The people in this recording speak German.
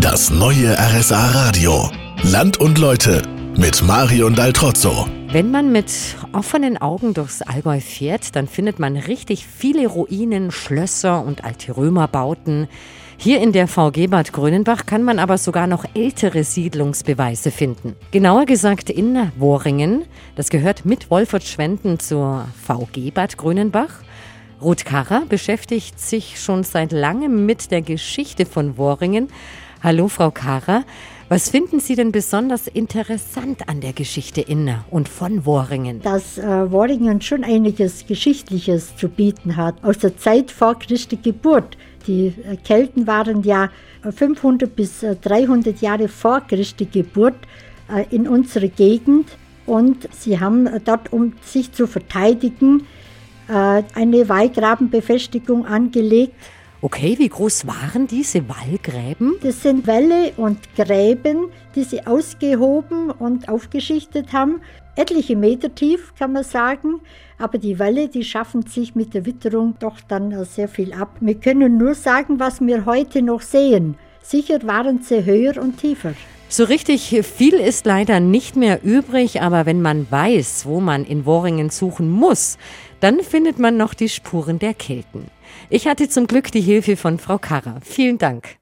Das neue RSA Radio. Land und Leute mit Marion Daltrozzo. Wenn man mit offenen Augen durchs Allgäu fährt, dann findet man richtig viele Ruinen, Schlösser und alte Römerbauten. Hier in der VG Bad Grönenbach kann man aber sogar noch ältere Siedlungsbeweise finden. Genauer gesagt in Woringen. Das gehört mit Wolfert Schwenden zur VG Bad Grönenbach. Ruth Karrer beschäftigt sich schon seit langem mit der Geschichte von Woringen. Hallo, Frau Karrer. Was finden Sie denn besonders interessant an der Geschichte in und von Woringen? Dass äh, Woringen schon einiges Geschichtliches zu bieten hat. Aus der Zeit vor Christi Geburt. Die äh, Kelten waren ja 500 bis 300 äh, Jahre vor Christi Geburt äh, in unserer Gegend und sie haben dort, um sich zu verteidigen, äh, eine Wallgrabenbefestigung angelegt. Okay, wie groß waren diese Wallgräben? Das sind Wälle und Gräben, die sie ausgehoben und aufgeschichtet haben. Etliche Meter tief, kann man sagen. Aber die Wälle, die schaffen sich mit der Witterung doch dann sehr viel ab. Wir können nur sagen, was wir heute noch sehen. Sicher waren sie höher und tiefer. So richtig viel ist leider nicht mehr übrig, aber wenn man weiß, wo man in Woringen suchen muss, dann findet man noch die Spuren der Kelten. Ich hatte zum Glück die Hilfe von Frau Karrer. Vielen Dank.